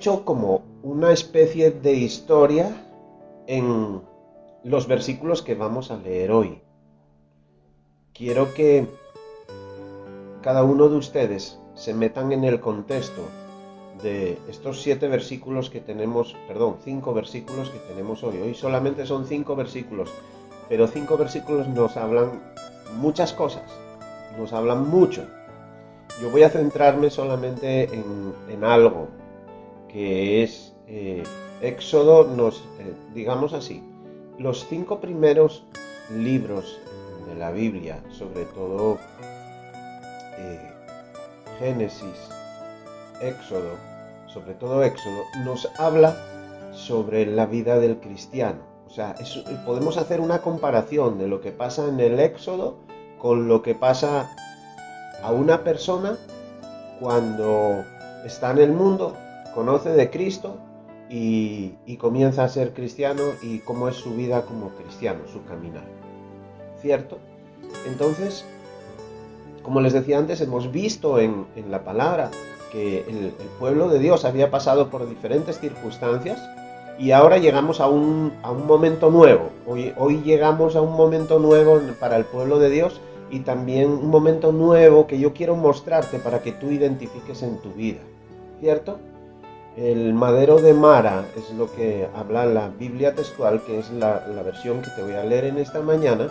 hecho como una especie de historia en los versículos que vamos a leer hoy. Quiero que cada uno de ustedes se metan en el contexto de estos siete versículos que tenemos, perdón, cinco versículos que tenemos hoy. Hoy solamente son cinco versículos, pero cinco versículos nos hablan muchas cosas, nos hablan mucho. Yo voy a centrarme solamente en, algo, que es eh, Éxodo, nos, eh, digamos así, los cinco primeros libros de la Biblia, sobre todo eh, Génesis, Éxodo, sobre todo Éxodo, nos habla sobre la vida del cristiano. O sea, podemos hacer una comparación de lo que pasa en el Éxodo con lo que pasa a una persona cuando está en el mundo, conoce de Cristo y, comienza a ser cristiano y cómo es su vida como cristiano, su caminar. ¿Cierto? Entonces, como les decía antes, hemos visto en, la palabra que el, pueblo de Dios había pasado por diferentes circunstancias y ahora llegamos a un, momento nuevo. Hoy, hoy llegamos a un momento nuevo para el pueblo de Dios y también un momento nuevo que yo quiero mostrarte para que tú identifiques en tu vida. ¿Cierto? El madero de Mara es lo que habla la Biblia textual, que es la, versión que te voy a leer en esta mañana,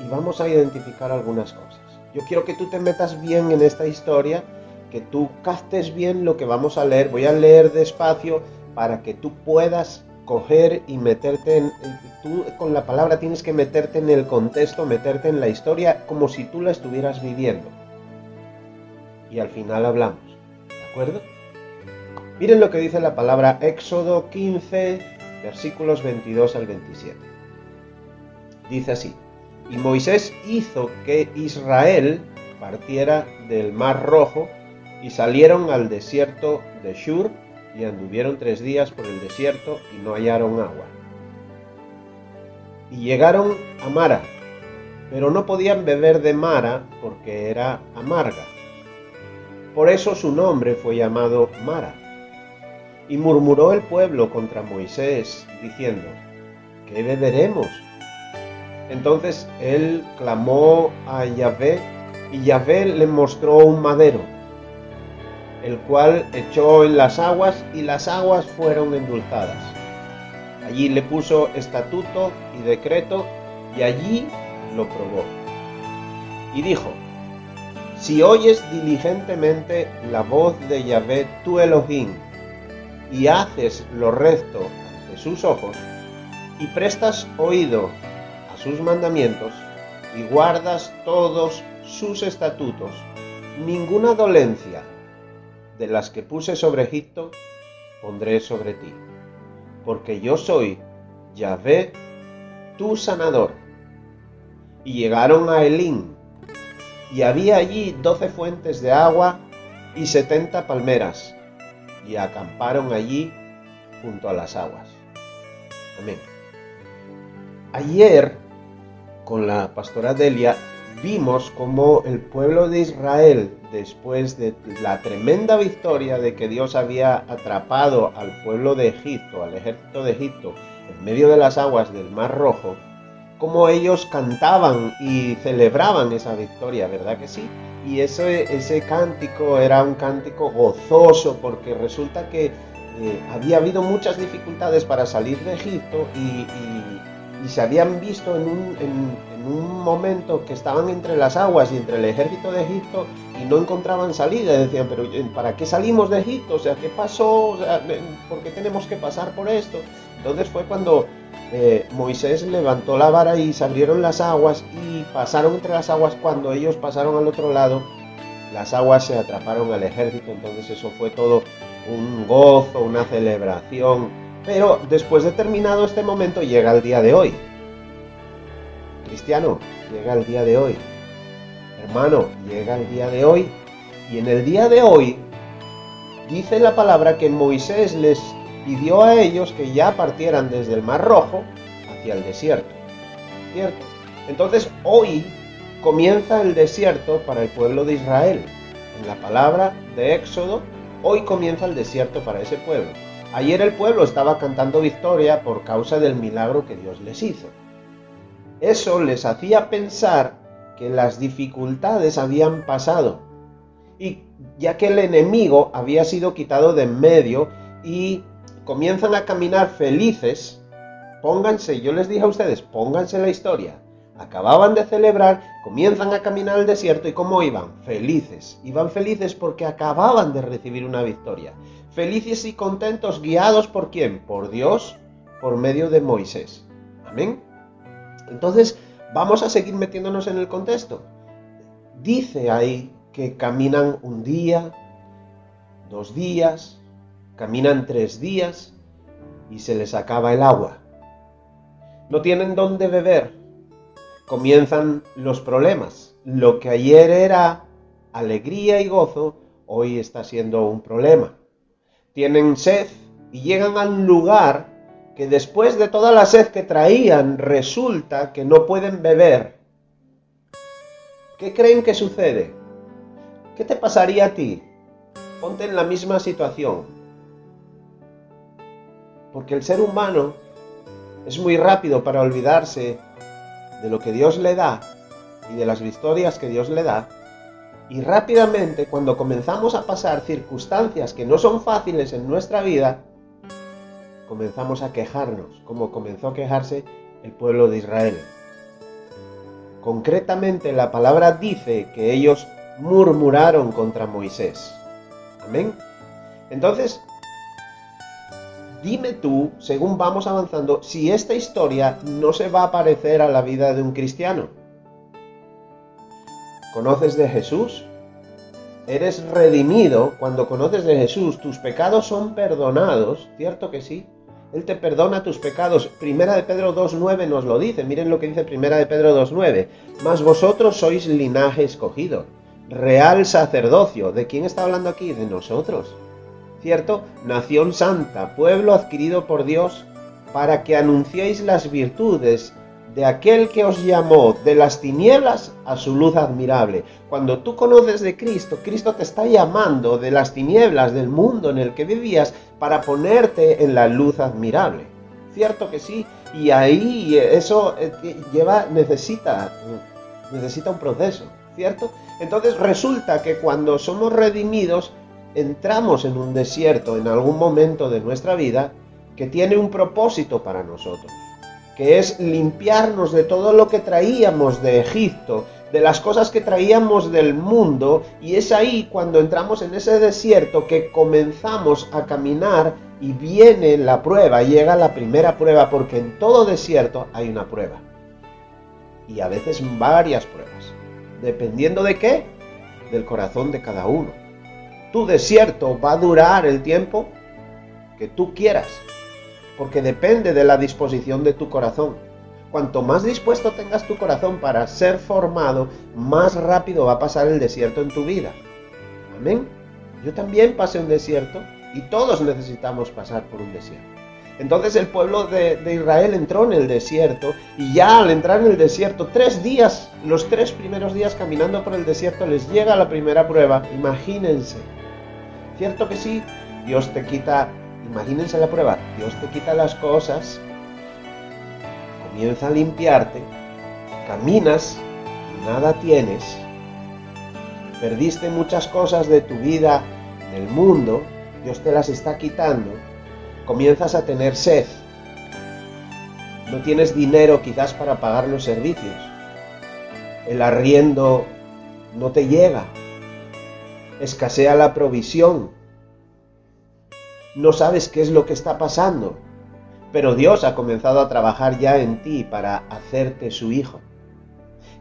y vamos a identificar algunas cosas. Yo quiero que tú te metas bien en esta historia, que tú captes bien lo que vamos a leer. Voy a leer despacio para que tú puedas coger y meterte en... Tú con la palabra tienes que meterte en el contexto, meterte en la historia como si tú la estuvieras viviendo. Y al final hablamos. ¿De acuerdo? Miren lo que dice la palabra Éxodo 15, versículos 22 al 27. Dice así. Y Moisés hizo que Israel partiera del mar rojo y salieron al desierto de Shur y anduvieron tres días por el desierto y no hallaron agua. Y llegaron a Mara, pero no podían beber de Mara porque era amarga. Por eso su nombre fue llamado Mara. Y murmuró el pueblo contra Moisés, diciendo, ¿qué beberemos? Entonces él clamó a Yahvé y Yahvé le mostró un madero, el cual echó en las aguas y las aguas fueron endulzadas. Allí le puso estatuto y decreto y allí lo probó. Y dijo, si oyes diligentemente la voz de Yahvé tu Elohim y haces lo recto ante sus ojos y prestas oído sus mandamientos y guardas todos sus estatutos, ninguna dolencia de las que puse sobre Egipto pondré sobre ti, porque yo soy Yahvé, tu sanador. Y llegaron a Elín, y había allí doce fuentes de agua y setenta palmeras, y acamparon allí junto a las aguas. Amén. Ayer con la pastora Delia, vimos cómo el pueblo de Israel, después de la tremenda victoria de que Dios había atrapado al pueblo de Egipto, al ejército de Egipto, en medio de las aguas del Mar Rojo, cómo ellos cantaban y celebraban esa victoria, ¿verdad que sí? Y ese, ese cántico era un cántico gozoso porque resulta que eh, había habido muchas dificultades para salir de Egipto y se habían visto en un, en, un, momento que estaban entre las aguas y entre el ejército de Egipto y no encontraban salida. Decían, pero ¿para qué salimos de Egipto? O sea, ¿qué pasó? O sea, ¿Por qué tenemos que pasar por esto? Entonces fue cuando eh, Moisés levantó la vara y se abrieron las aguas y pasaron entre las aguas. Cuando ellos pasaron al otro lado, las aguas se atraparon al ejército. Entonces eso fue todo un gozo, una celebración pero después de terminado este momento llega el día de hoy. Cristiano, llega el día de hoy. Hermano, llega el día de hoy. Y en el día de hoy dice la palabra que Moisés les pidió a ellos que ya partieran desde el Mar Rojo hacia el desierto. ¿Cierto? Entonces hoy comienza el desierto para el pueblo de Israel. En la palabra de Éxodo Hoy comienza el desierto para ese pueblo. Ayer el pueblo estaba cantando victoria por causa del milagro que Dios les hizo. Eso les hacía pensar que las dificultades habían pasado y ya que el enemigo había sido quitado de en medio y comienzan a caminar felices, pónganse, yo les dije a ustedes, pónganse la historia. Acababan de celebrar, comienzan a caminar al desierto y ¿cómo iban? Felices. Iban felices porque acababan de recibir una victoria. Felices y contentos, guiados por quién? Por Dios, por medio de Moisés. Amén. Entonces, vamos a seguir metiéndonos en el contexto. Dice ahí que caminan un día, dos días, caminan tres días y se les acaba el agua. No tienen dónde beber. Comienzan los problemas. Lo que ayer era alegría y gozo, hoy está siendo un problema. Tienen sed y llegan al lugar que después de toda la sed que traían resulta que no pueden beber. ¿Qué creen que sucede? ¿Qué te pasaría a ti? Ponte en la misma situación. Porque el ser humano es muy rápido para olvidarse de lo que Dios le da y de las victorias que Dios le da. Y rápidamente, cuando comenzamos a pasar circunstancias que no son fáciles en nuestra vida, comenzamos a quejarnos, como comenzó a quejarse el pueblo de Israel. Concretamente la palabra dice que ellos murmuraron contra Moisés. Amén. Entonces, dime tú, según vamos avanzando, si esta historia no se va a parecer a la vida de un cristiano. ¿Conoces de Jesús? Eres redimido cuando conoces de Jesús, tus pecados son perdonados, ¿cierto que sí? Él te perdona tus pecados. Primera de Pedro 2.9 nos lo dice. Miren lo que dice Primera de Pedro 2.9. Mas vosotros sois linaje escogido, real sacerdocio. ¿De quién está hablando aquí? De nosotros. ¿Cierto? Nación santa, pueblo adquirido por Dios, para que anunciéis las virtudes de aquel que os llamó de las tinieblas a su luz admirable. Cuando tú conoces de Cristo, Cristo te está llamando de las tinieblas del mundo en el que vivías para ponerte en la luz admirable. Cierto que sí, y ahí eso eh, lleva necesita necesita un proceso, ¿cierto? Entonces resulta que cuando somos redimidos entramos en un desierto en algún momento de nuestra vida que tiene un propósito para nosotros que es limpiarnos de todo lo que traíamos de Egipto, de las cosas que traíamos del mundo, y es ahí cuando entramos en ese desierto que comenzamos a caminar y viene la prueba, llega la primera prueba, porque en todo desierto hay una prueba. Y a veces varias pruebas. ¿Dependiendo de qué? Del corazón de cada uno. Tu desierto va a durar el tiempo que tú quieras porque depende de la disposición de tu corazón. Cuanto más dispuesto tengas tu corazón para ser formado, más rápido va a pasar el desierto en tu vida. Amén. Yo también pasé un desierto y todos necesitamos pasar por un desierto. Entonces el pueblo de, Israel entró en el desierto y ya al entrar en el desierto, tres días, los tres primeros días caminando por el desierto, les llega la primera prueba. Imagínense. Cierto que sí, Dios te quita Imagínense la prueba. Dios te quita las cosas, comienza a limpiarte, caminas nada tienes. Perdiste muchas cosas de tu vida, del mundo, Dios te las está quitando. Comienzas a tener sed. No tienes dinero quizás para pagar los servicios. El arriendo no te llega. Escasea la provisión no sabes qué es lo que está pasando, pero Dios ha comenzado a trabajar ya en ti para hacerte su hijo.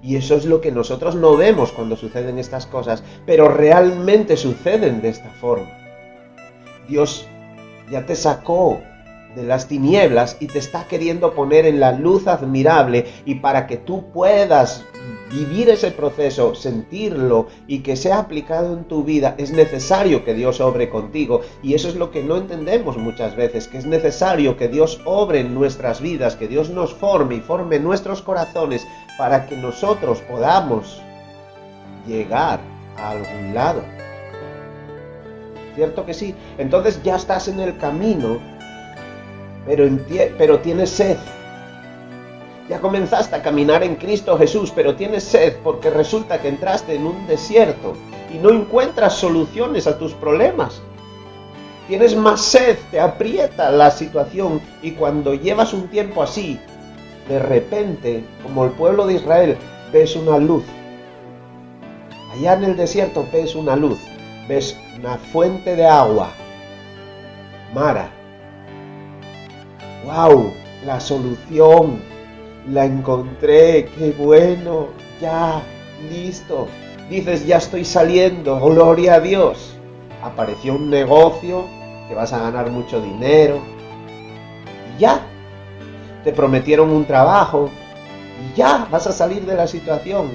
Y eso es lo que nosotros no vemos cuando suceden estas cosas, pero realmente suceden de esta forma. Dios ya te sacó de las tinieblas y te está queriendo poner en la luz admirable y para que tú puedas vivir ese proceso, sentirlo y que sea aplicado en tu vida, es necesario que Dios obre contigo. Y eso es lo que no entendemos muchas veces, que es necesario que Dios obre en nuestras vidas, que Dios nos forme y forme nuestros corazones para que nosotros podamos llegar a algún lado. ¿Cierto que sí? Entonces ya estás en el camino, pero, pero tienes sed. Ya comenzaste a caminar en Cristo Jesús, pero tienes sed porque resulta que entraste en un desierto y no encuentras soluciones a tus problemas. Tienes más sed, te aprieta la situación y cuando llevas un tiempo así, de repente, como el pueblo de Israel, ves una luz. Allá en el desierto ves una luz, ves una fuente de agua. Mara. ¡Wow! La solución la encontré, qué bueno, ya, listo. Dices, ya estoy saliendo, gloria a Dios. Apareció un negocio, te vas a ganar mucho dinero. Y ya, te prometieron un trabajo. Y ya, vas a salir de la situación.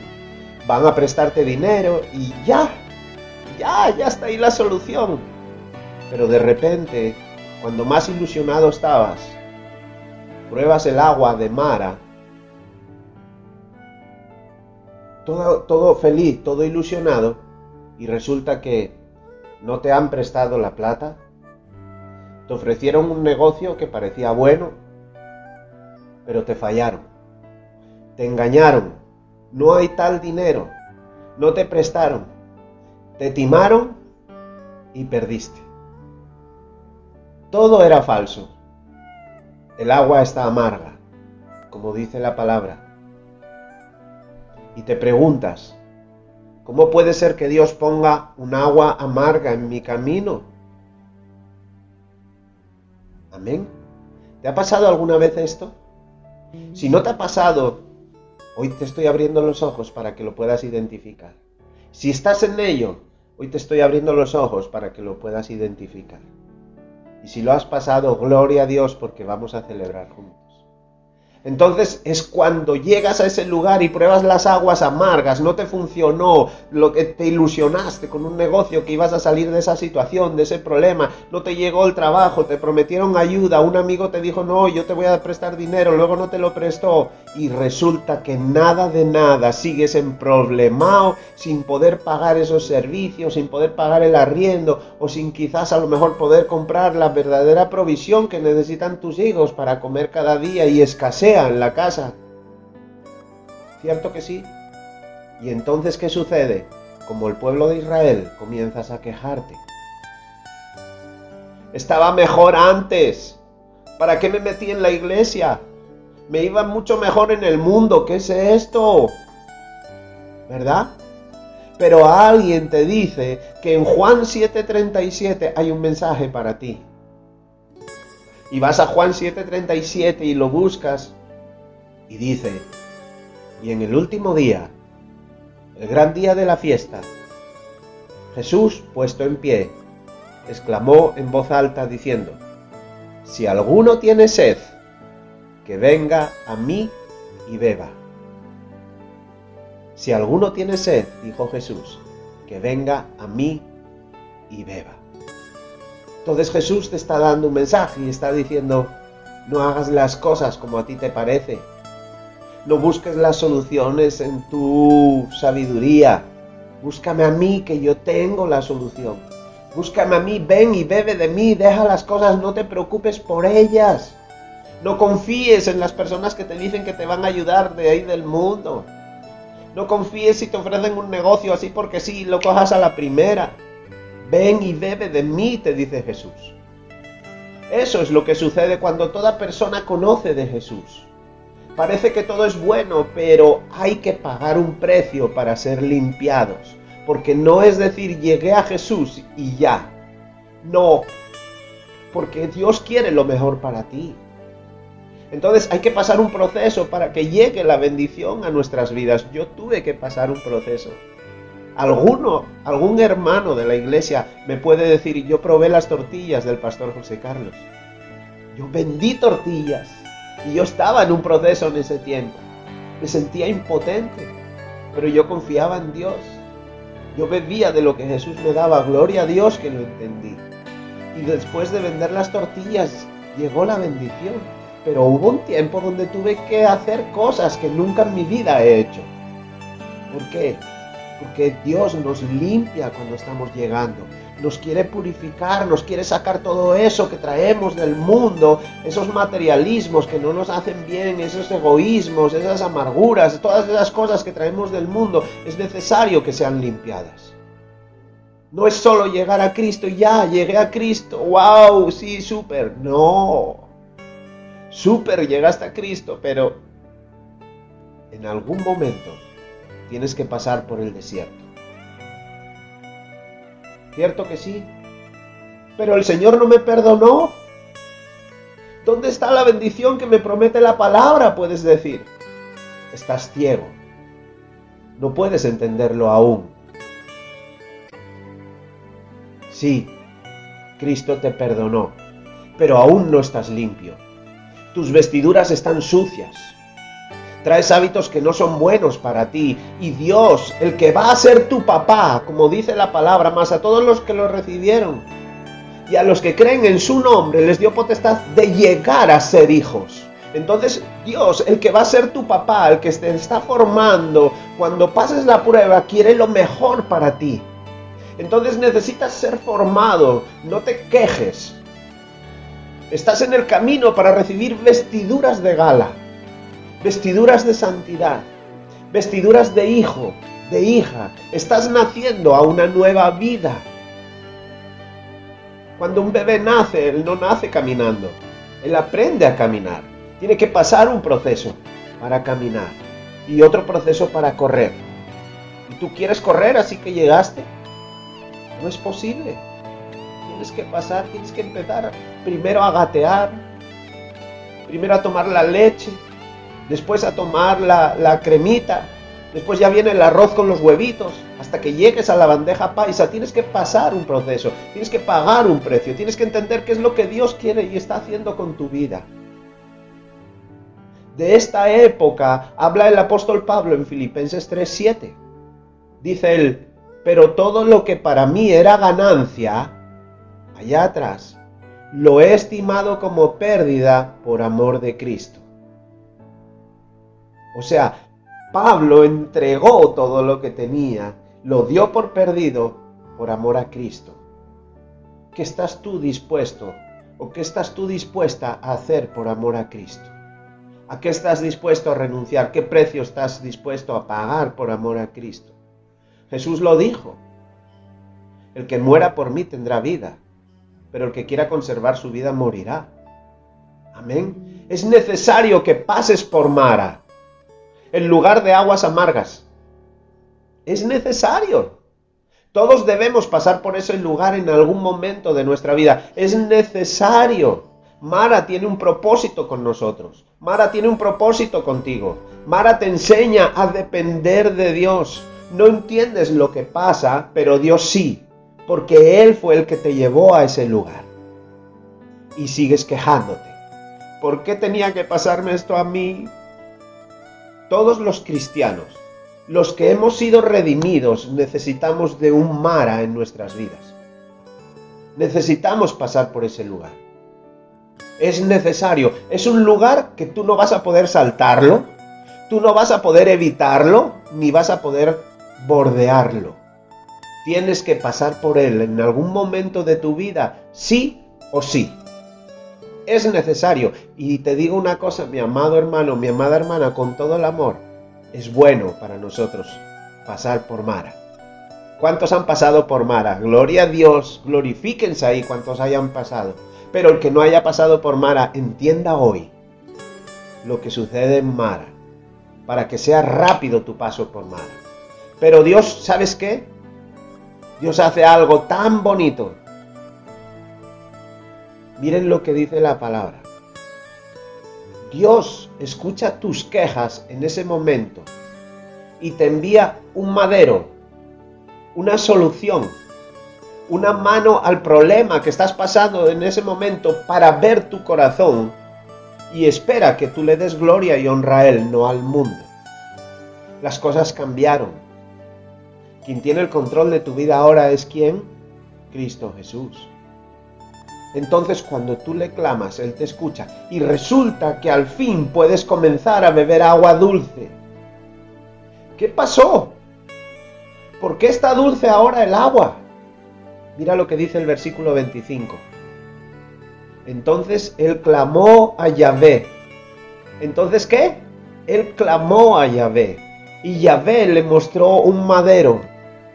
Van a prestarte dinero y ya, ya, ya está ahí la solución. Pero de repente, cuando más ilusionado estabas, pruebas el agua de Mara todo, feliz, todo ilusionado, y resulta que no te han prestado la plata, te ofrecieron un negocio que parecía bueno, pero te fallaron, te engañaron, no hay tal dinero, no te prestaron, te timaron y perdiste. Todo era falso. El agua está amarga, como dice la palabra y te preguntas, ¿cómo puede ser que Dios ponga un agua amarga en mi camino? Amén. ¿Te ha pasado alguna vez esto? Si no te ha pasado, hoy te estoy abriendo los ojos para que lo puedas identificar. Si estás en ello, hoy te estoy abriendo los ojos para que lo puedas identificar. Y si lo has pasado, gloria a Dios porque vamos a celebrar juntos. Entonces es cuando llegas a ese lugar y pruebas las aguas amargas, no te funcionó lo que te ilusionaste con un negocio que ibas a salir de esa situación, de ese problema, no te llegó el trabajo, te prometieron ayuda, un amigo te dijo no, yo te voy a prestar dinero, luego no te lo prestó y resulta que nada de nada, sigues en problemao sin poder pagar esos servicios, sin poder pagar el arriendo o sin quizás a lo mejor poder comprar la verdadera provisión que necesitan tus hijos para comer cada día y escasear en la casa. ¿Cierto que sí? Y entonces, ¿qué sucede? Como el pueblo de Israel, comienzas a quejarte. Estaba mejor antes. ¿Para qué me metí en la iglesia? Me iba mucho mejor en el mundo. ¿Qué es esto? ¿Verdad? Pero alguien te dice que en Juan 7:37 hay un mensaje para ti. Y vas a Juan 7:37 y lo buscas y dice, y en el último día, el gran día de la fiesta, Jesús, puesto en pie, exclamó en voz alta diciendo, Si alguno tiene sed, que venga a mí y beba. Si alguno tiene sed, dijo Jesús, que venga a mí y beba. Entonces Jesús te está dando un mensaje y está diciendo, no hagas las cosas como a ti te parece, no busques las soluciones en tu sabiduría. Búscame a mí que yo tengo la solución. Búscame a mí, ven y bebe de mí, deja las cosas, no te preocupes por ellas. No confíes en las personas que te dicen que te van a ayudar de ahí del mundo. No confíes si te ofrecen un negocio así porque sí, lo cojas a la primera. Ven y bebe de mí, te dice Jesús. Eso es lo que sucede cuando toda persona conoce de Jesús. Parece que todo es bueno, pero hay que pagar un precio para ser limpiados. Porque no es decir, llegué a Jesús y ya. No, porque Dios quiere lo mejor para ti. Entonces hay que pasar un proceso para que llegue la bendición a nuestras vidas. Yo tuve que pasar un proceso. Alguno, algún hermano de la iglesia me puede decir, yo probé las tortillas del pastor José Carlos. Yo vendí tortillas y yo estaba en un proceso en ese tiempo. Me sentía impotente, pero yo confiaba en Dios. Yo bebía de lo que Jesús me daba. Gloria a Dios que lo entendí. Y después de vender las tortillas, llegó la bendición. Pero hubo un tiempo donde tuve que hacer cosas que nunca en mi vida he hecho. ¿Por qué? Porque Dios nos limpia cuando estamos llegando. Nos quiere purificar, nos quiere sacar todo eso que traemos del mundo, esos materialismos que no nos hacen bien, esos egoísmos, esas amarguras, todas esas cosas que traemos del mundo, es necesario que sean limpiadas. No es solo llegar a Cristo ya, llegué a Cristo, wow, sí, súper. No, súper, llegaste a Cristo, pero en algún momento tienes que pasar por el desierto. ¿Cierto que sí? Pero el Señor no me perdonó. ¿Dónde está la bendición que me promete la palabra? Puedes decir. Estás ciego. No puedes entenderlo aún. Sí, Cristo te perdonó, pero aún no estás limpio. Tus vestiduras están sucias. Traes hábitos que no son buenos para ti. Y Dios, el que va a ser tu papá, como dice la palabra, más a todos los que lo recibieron y a los que creen en su nombre, les dio potestad de llegar a ser hijos. Entonces Dios, el que va a ser tu papá, el que te está formando, cuando pases la prueba, quiere lo mejor para ti. Entonces necesitas ser formado, no te quejes. Estás en el camino para recibir vestiduras de gala, vestiduras de santidad, vestiduras de hijo, de hija. Estás naciendo a una nueva vida. Cuando un bebé nace, él no nace caminando, él aprende a caminar. Tiene que pasar un proceso para caminar y otro proceso para correr. ¿Y tú quieres correr así que llegaste? No es posible. Tienes que pasar, tienes que empezar primero a gatear, primero a tomar la leche, después a tomar la, cremita, después ya viene el arroz con los huevitos, hasta que llegues a la bandeja paisa, tienes que pasar un proceso, tienes que pagar un precio, tienes que entender qué es lo que Dios quiere y está haciendo con tu vida. De esta época habla el apóstol Pablo en Filipenses 3:7. Dice él, pero todo lo que para mí era ganancia, allá atrás, lo he estimado como pérdida por amor de Cristo. O sea, Pablo entregó todo lo que tenía, lo dio por perdido por amor a Cristo. ¿Qué estás tú dispuesto o qué estás tú dispuesta a hacer por amor a Cristo? ¿A qué estás dispuesto a renunciar? ¿Qué precio estás dispuesto a pagar por amor a Cristo? Jesús lo dijo. El que muera por mí tendrá vida, pero el que quiera conservar su vida morirá. Amén. Es necesario que pases por Mara, en lugar de aguas amargas. Es necesario. Todos debemos pasar por ese lugar en algún momento de nuestra vida. Es necesario. Mara tiene un propósito con nosotros. Mara tiene un propósito contigo. Mara te enseña a depender de Dios. No entiendes lo que pasa, pero Dios sí, porque Él fue el que te llevó a ese lugar. Y sigues quejándote. ¿Por qué tenía que pasarme esto a mí? Todos los cristianos, los que hemos sido redimidos, necesitamos de un Mara en nuestras vidas. Necesitamos pasar por ese lugar. Es necesario. Es un lugar que tú no vas a poder saltarlo, tú no vas a poder evitarlo, ni vas a poder bordearlo. Tienes que pasar por él en algún momento de tu vida, sí o sí. Es necesario. Y te digo una cosa, mi amado hermano, mi amada hermana, con todo el amor, es bueno para nosotros pasar por Mara. ¿Cuántos han pasado por Mara? Gloria a Dios, glorifíquense ahí cuantos hayan pasado. Pero el que no haya pasado por Mara, entienda hoy lo que sucede en Mara, para que sea rápido tu paso por Mara. Pero Dios, ¿sabes qué? Dios hace algo tan bonito. Miren lo que dice la palabra. Dios escucha tus quejas en ese momento y te envía un madero, una solución, una mano al problema que estás pasando en ese momento para ver tu corazón y espera que tú le des gloria y honra a Él, no al mundo. Las cosas cambiaron. Quien tiene el control de tu vida ahora es quién? Cristo Jesús. Entonces cuando tú le clamas, Él te escucha y resulta que al fin puedes comenzar a beber agua dulce. ¿Qué pasó? ¿Por qué está dulce ahora el agua? Mira lo que dice el versículo 25. Entonces él clamó a Yahvé. ¿Entonces qué? Él clamó a Yahvé. Y Yahvé le mostró un madero,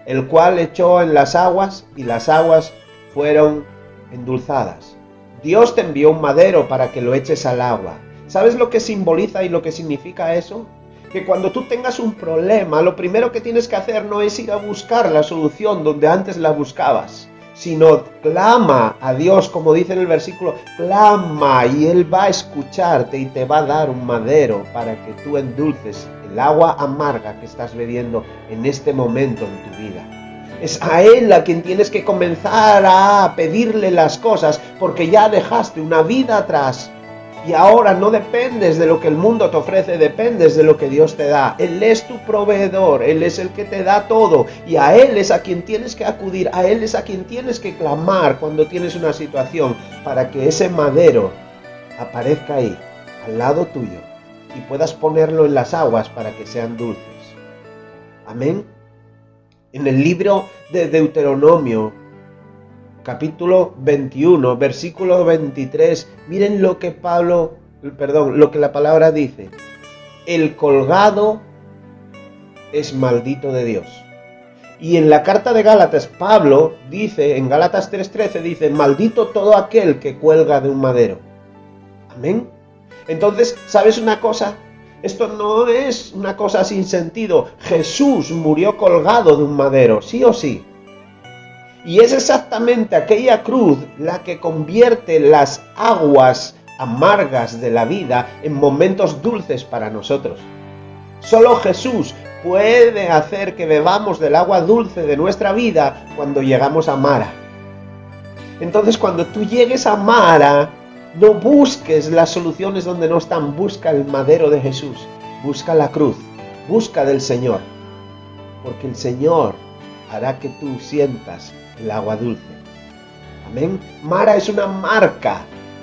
el cual echó en las aguas y las aguas fueron endulzadas. Dios te envió un madero para que lo eches al agua. ¿Sabes lo que simboliza y lo que significa eso? Que cuando tú tengas un problema, lo primero que tienes que hacer no es ir a buscar la solución donde antes la buscabas, sino clama a Dios, como dice en el versículo, clama y Él va a escucharte y te va a dar un madero para que tú endulces el agua amarga que estás bebiendo en este momento en tu vida. Es a Él a quien tienes que comenzar a pedirle las cosas porque ya dejaste una vida atrás y ahora no dependes de lo que el mundo te ofrece, dependes de lo que Dios te da. Él es tu proveedor, Él es el que te da todo. Y a Él es a quien tienes que acudir, a Él es a quien tienes que clamar cuando tienes una situación para que ese madero aparezca ahí, al lado tuyo, y puedas ponerlo en las aguas para que sean dulces. Amén. En el libro de Deuteronomio, capítulo 21, versículo 23, miren lo que Pablo, perdón, lo que la palabra dice. El colgado es maldito de Dios. Y en la carta de Gálatas, Pablo dice, en Gálatas 3:13, dice, maldito todo aquel que cuelga de un madero. Amén. Entonces, ¿sabes una cosa? Esto no es una cosa sin sentido. Jesús murió colgado de un madero, sí o sí. Y es exactamente aquella cruz la que convierte las aguas amargas de la vida en momentos dulces para nosotros. Solo Jesús puede hacer que bebamos del agua dulce de nuestra vida cuando llegamos a Mara. Entonces cuando tú llegues a Mara, no busques las soluciones donde no están, busca el madero de Jesús, busca la cruz, busca del Señor, porque el Señor hará que tú sientas el agua dulce. Amén. Mara es una marca.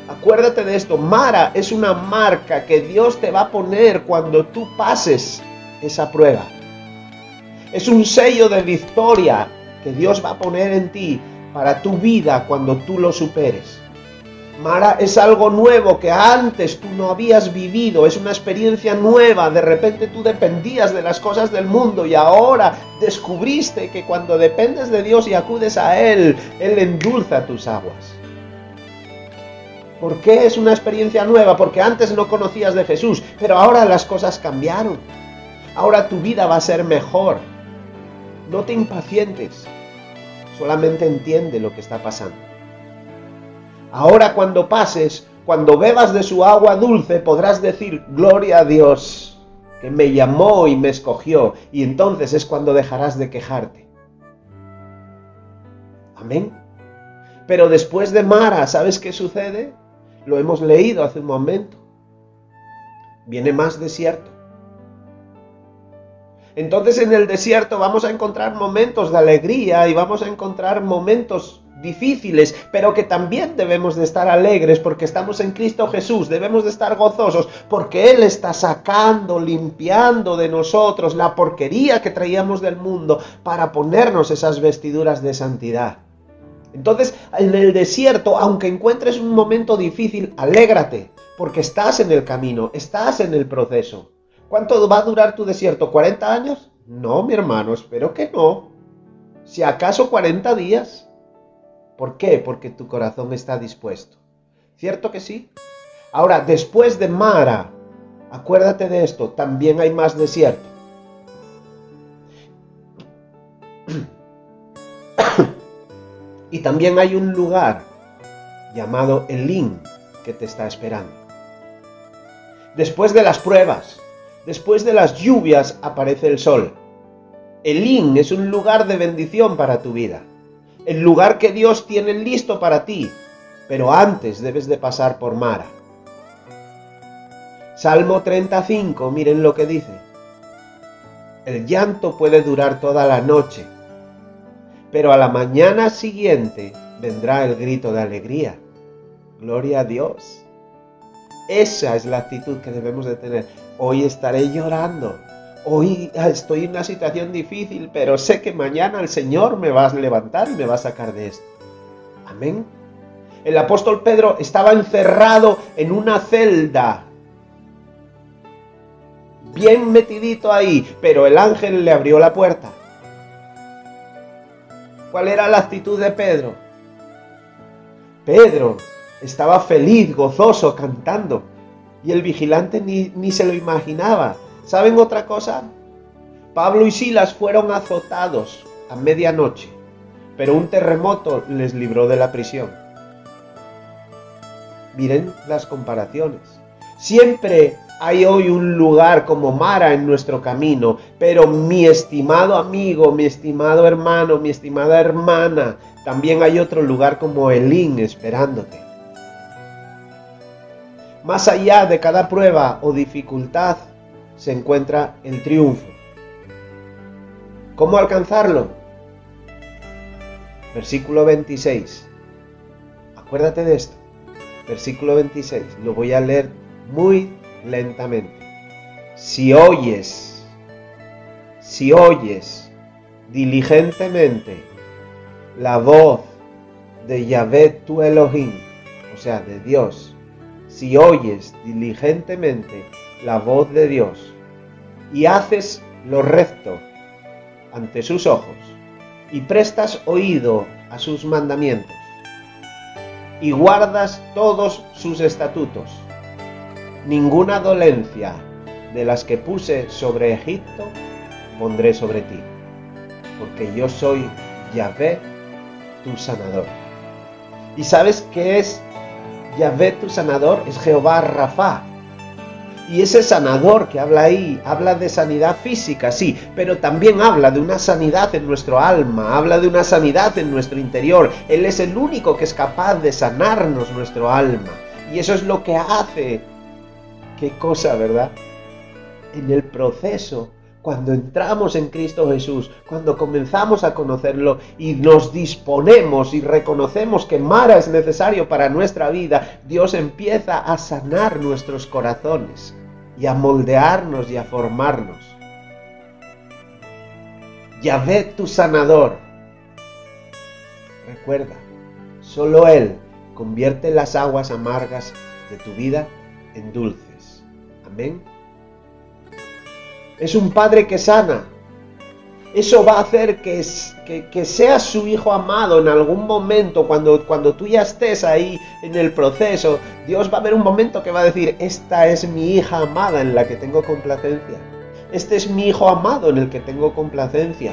Acuérdate de esto. Mara es una marca que Dios te va a poner cuando tú pases esa prueba. Es un sello de victoria que Dios va a poner en ti para tu vida cuando tú lo superes. Mara es algo nuevo que antes tú no habías vivido, es una experiencia nueva, de repente tú dependías de las cosas del mundo y ahora descubriste que cuando dependes de Dios y acudes a Él, Él endulza tus aguas. ¿Por qué es una experiencia nueva? Porque antes no conocías de Jesús, pero ahora las cosas cambiaron. Ahora tu vida va a ser mejor. No te impacientes, solamente entiende lo que está pasando. Ahora cuando pases, cuando bebas de su agua dulce, podrás decir, gloria a Dios, que me llamó y me escogió, y entonces es cuando dejarás de quejarte. Amén. Pero después de Mara, ¿sabes qué sucede? Lo hemos leído hace un momento. Viene más desierto. Entonces en el desierto vamos a encontrar momentos de alegría y vamos a encontrar momentos difíciles, pero que también debemos de estar alegres porque estamos en Cristo Jesús, debemos de estar gozosos porque Él está sacando, limpiando de nosotros la porquería que traíamos del mundo para ponernos esas vestiduras de santidad. Entonces, en el desierto, aunque encuentres un momento difícil, alégrate, porque estás en el camino, estás en el proceso. ¿Cuánto va a durar tu desierto? ¿40 años? No, mi hermano, espero que no. Si acaso 40 días. ¿Por qué? Porque tu corazón está dispuesto. ¿Cierto que sí? Ahora, después de Mara, acuérdate de esto, también hay más desierto. y también hay un lugar llamado Elín que te está esperando. Después de las pruebas, después de las lluvias, aparece el sol. Elín es un lugar de bendición para tu vida el lugar que Dios tiene listo para ti, pero antes debes de pasar por Mara. Salmo 35, miren lo que dice. El llanto puede durar toda la noche, pero a la mañana siguiente vendrá el grito de alegría. Gloria a Dios. Esa es la actitud que debemos de tener. Hoy estaré llorando, hoy estoy en una situación difícil, pero sé que mañana el Señor me va a levantar y me va a sacar de esto. Amén. El apóstol Pedro estaba encerrado en una celda, bien metidito ahí, pero el ángel le abrió la puerta. ¿Cuál era la actitud de Pedro? Pedro estaba feliz, gozoso, cantando. Y el vigilante ni, ni se lo imaginaba. ¿Saben otra cosa? Pablo y Silas fueron azotados a medianoche, pero un terremoto les libró de la prisión. Miren las comparaciones. Siempre hay hoy un lugar como Mara en nuestro camino, pero mi estimado amigo, mi estimado hermano, mi estimada hermana, también hay otro lugar como Elín esperándote. Más allá de cada prueba o dificultad se encuentra el triunfo. ¿Cómo alcanzarlo? Versículo 26. Acuérdate de esto. Versículo 26. Lo voy a leer muy lentamente. Si oyes, si oyes diligentemente la voz de Yahvé tu Elohim, o sea, de Dios, si oyes diligentemente la voz de Dios y haces lo recto ante sus ojos y prestas oído a sus mandamientos y guardas todos sus estatutos, ninguna dolencia de las que puse sobre Egipto pondré sobre ti, porque yo soy Yahvé, tu sanador. ¿Y sabes qué es Yahvé, tu sanador? Es Jehová Rafa. Y ese sanador que habla ahí, habla de sanidad física, sí, pero también habla de una sanidad en nuestro alma, habla de una sanidad en nuestro interior. Él es el único que es capaz de sanarnos nuestro alma. Y eso es lo que hace Qué cosa, ¿verdad? En el proceso, cuando entramos en Cristo Jesús, cuando comenzamos a conocerlo y nos disponemos y reconocemos que Mara es necesario para nuestra vida, Dios empieza a sanar nuestros corazones y a moldearnos y a formarnos. ve tu sanador. Recuerda, solo Él convierte las aguas amargas de tu vida en dulce. Es un padre que sana. Eso va a hacer que, que, seas su hijo amado en algún momento, cuando, cuando tú ya estés ahí en el proceso. Dios va a haber un momento que va a decir, esta es mi hija amada en la que tengo complacencia. Este es mi hijo amado en el que tengo complacencia.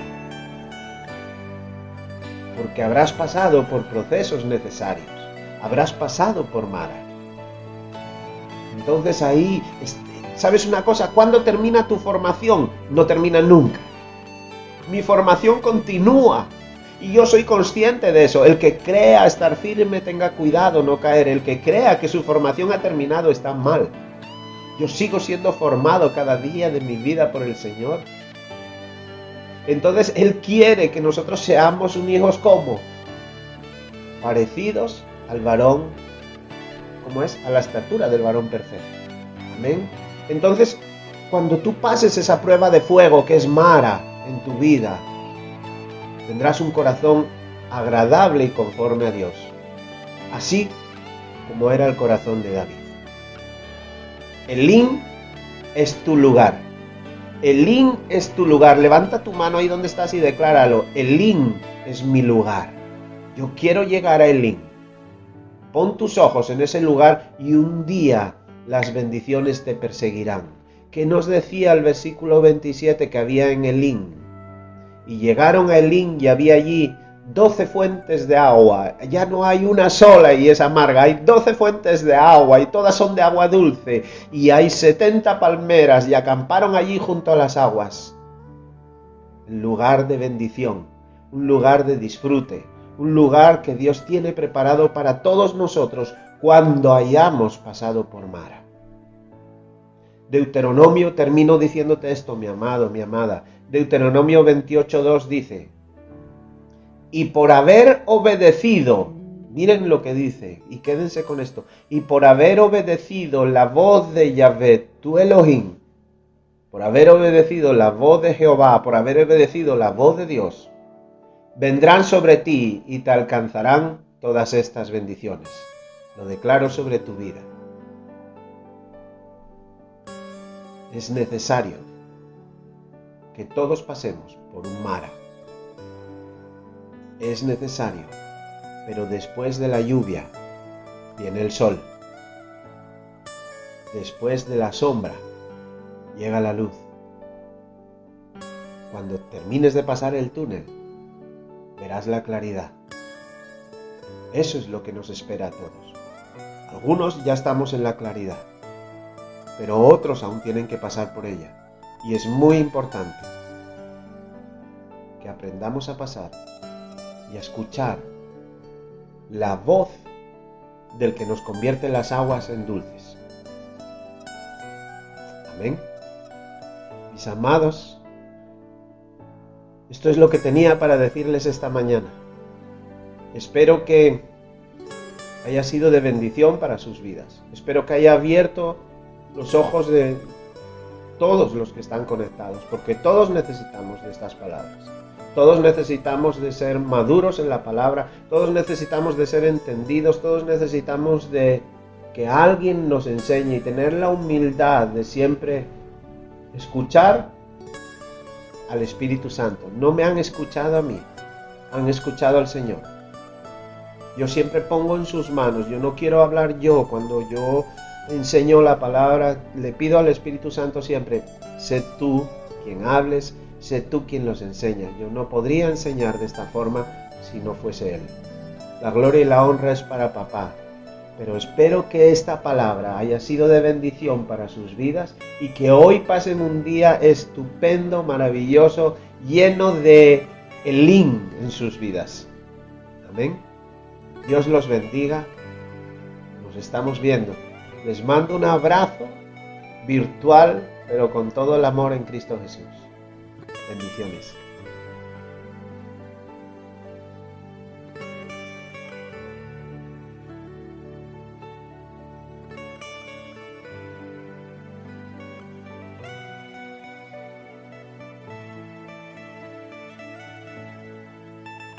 Porque habrás pasado por procesos necesarios. Habrás pasado por Mara. Entonces ahí ¿Sabes una cosa? ¿Cuándo termina tu formación? No termina nunca. Mi formación continúa. Y yo soy consciente de eso. El que crea estar firme tenga cuidado, no caer. El que crea que su formación ha terminado está mal. Yo sigo siendo formado cada día de mi vida por el Señor. Entonces Él quiere que nosotros seamos un hijos como parecidos al varón, como es, a la estatura del varón perfecto. Amén. Entonces, cuando tú pases esa prueba de fuego que es Mara en tu vida, tendrás un corazón agradable y conforme a Dios, así como era el corazón de David. Elín es tu lugar. Elín es tu lugar. Levanta tu mano ahí donde estás y decláralo. Elín es mi lugar. Yo quiero llegar a Elín. Pon tus ojos en ese lugar y un día las bendiciones te perseguirán. ¿Qué nos decía el versículo 27 que había en Elín? Y llegaron a Elín y había allí doce fuentes de agua. Ya no hay una sola y es amarga. Hay doce fuentes de agua y todas son de agua dulce. Y hay setenta palmeras y acamparon allí junto a las aguas. Un lugar de bendición, un lugar de disfrute, un lugar que Dios tiene preparado para todos nosotros cuando hayamos pasado por Mara. Deuteronomio, termino diciéndote esto, mi amado, mi amada. Deuteronomio 28.2 dice, y por haber obedecido, miren lo que dice, y quédense con esto, y por haber obedecido la voz de Yahvé, tu Elohim, por haber obedecido la voz de Jehová, por haber obedecido la voz de Dios, vendrán sobre ti y te alcanzarán todas estas bendiciones. Lo declaro sobre tu vida. Es necesario que todos pasemos por un mara. Es necesario, pero después de la lluvia viene el sol. Después de la sombra llega la luz. Cuando termines de pasar el túnel, verás la claridad. Eso es lo que nos espera a todos. Algunos ya estamos en la claridad, pero otros aún tienen que pasar por ella. Y es muy importante que aprendamos a pasar y a escuchar la voz del que nos convierte las aguas en dulces. Amén. Mis amados, esto es lo que tenía para decirles esta mañana. Espero que haya sido de bendición para sus vidas. Espero que haya abierto los ojos de todos los que están conectados, porque todos necesitamos de estas palabras. Todos necesitamos de ser maduros en la palabra, todos necesitamos de ser entendidos, todos necesitamos de que alguien nos enseñe y tener la humildad de siempre escuchar al Espíritu Santo. No me han escuchado a mí, han escuchado al Señor. Yo siempre pongo en sus manos, yo no quiero hablar yo cuando yo enseño la palabra, le pido al Espíritu Santo siempre, sé tú quien hables, sé tú quien los enseña. Yo no podría enseñar de esta forma si no fuese Él. La gloria y la honra es para papá, pero espero que esta palabra haya sido de bendición para sus vidas y que hoy pasen un día estupendo, maravilloso, lleno de elín en sus vidas. Amén. Dios los bendiga. Nos estamos viendo. Les mando un abrazo virtual, pero con todo el amor en Cristo Jesús. Bendiciones.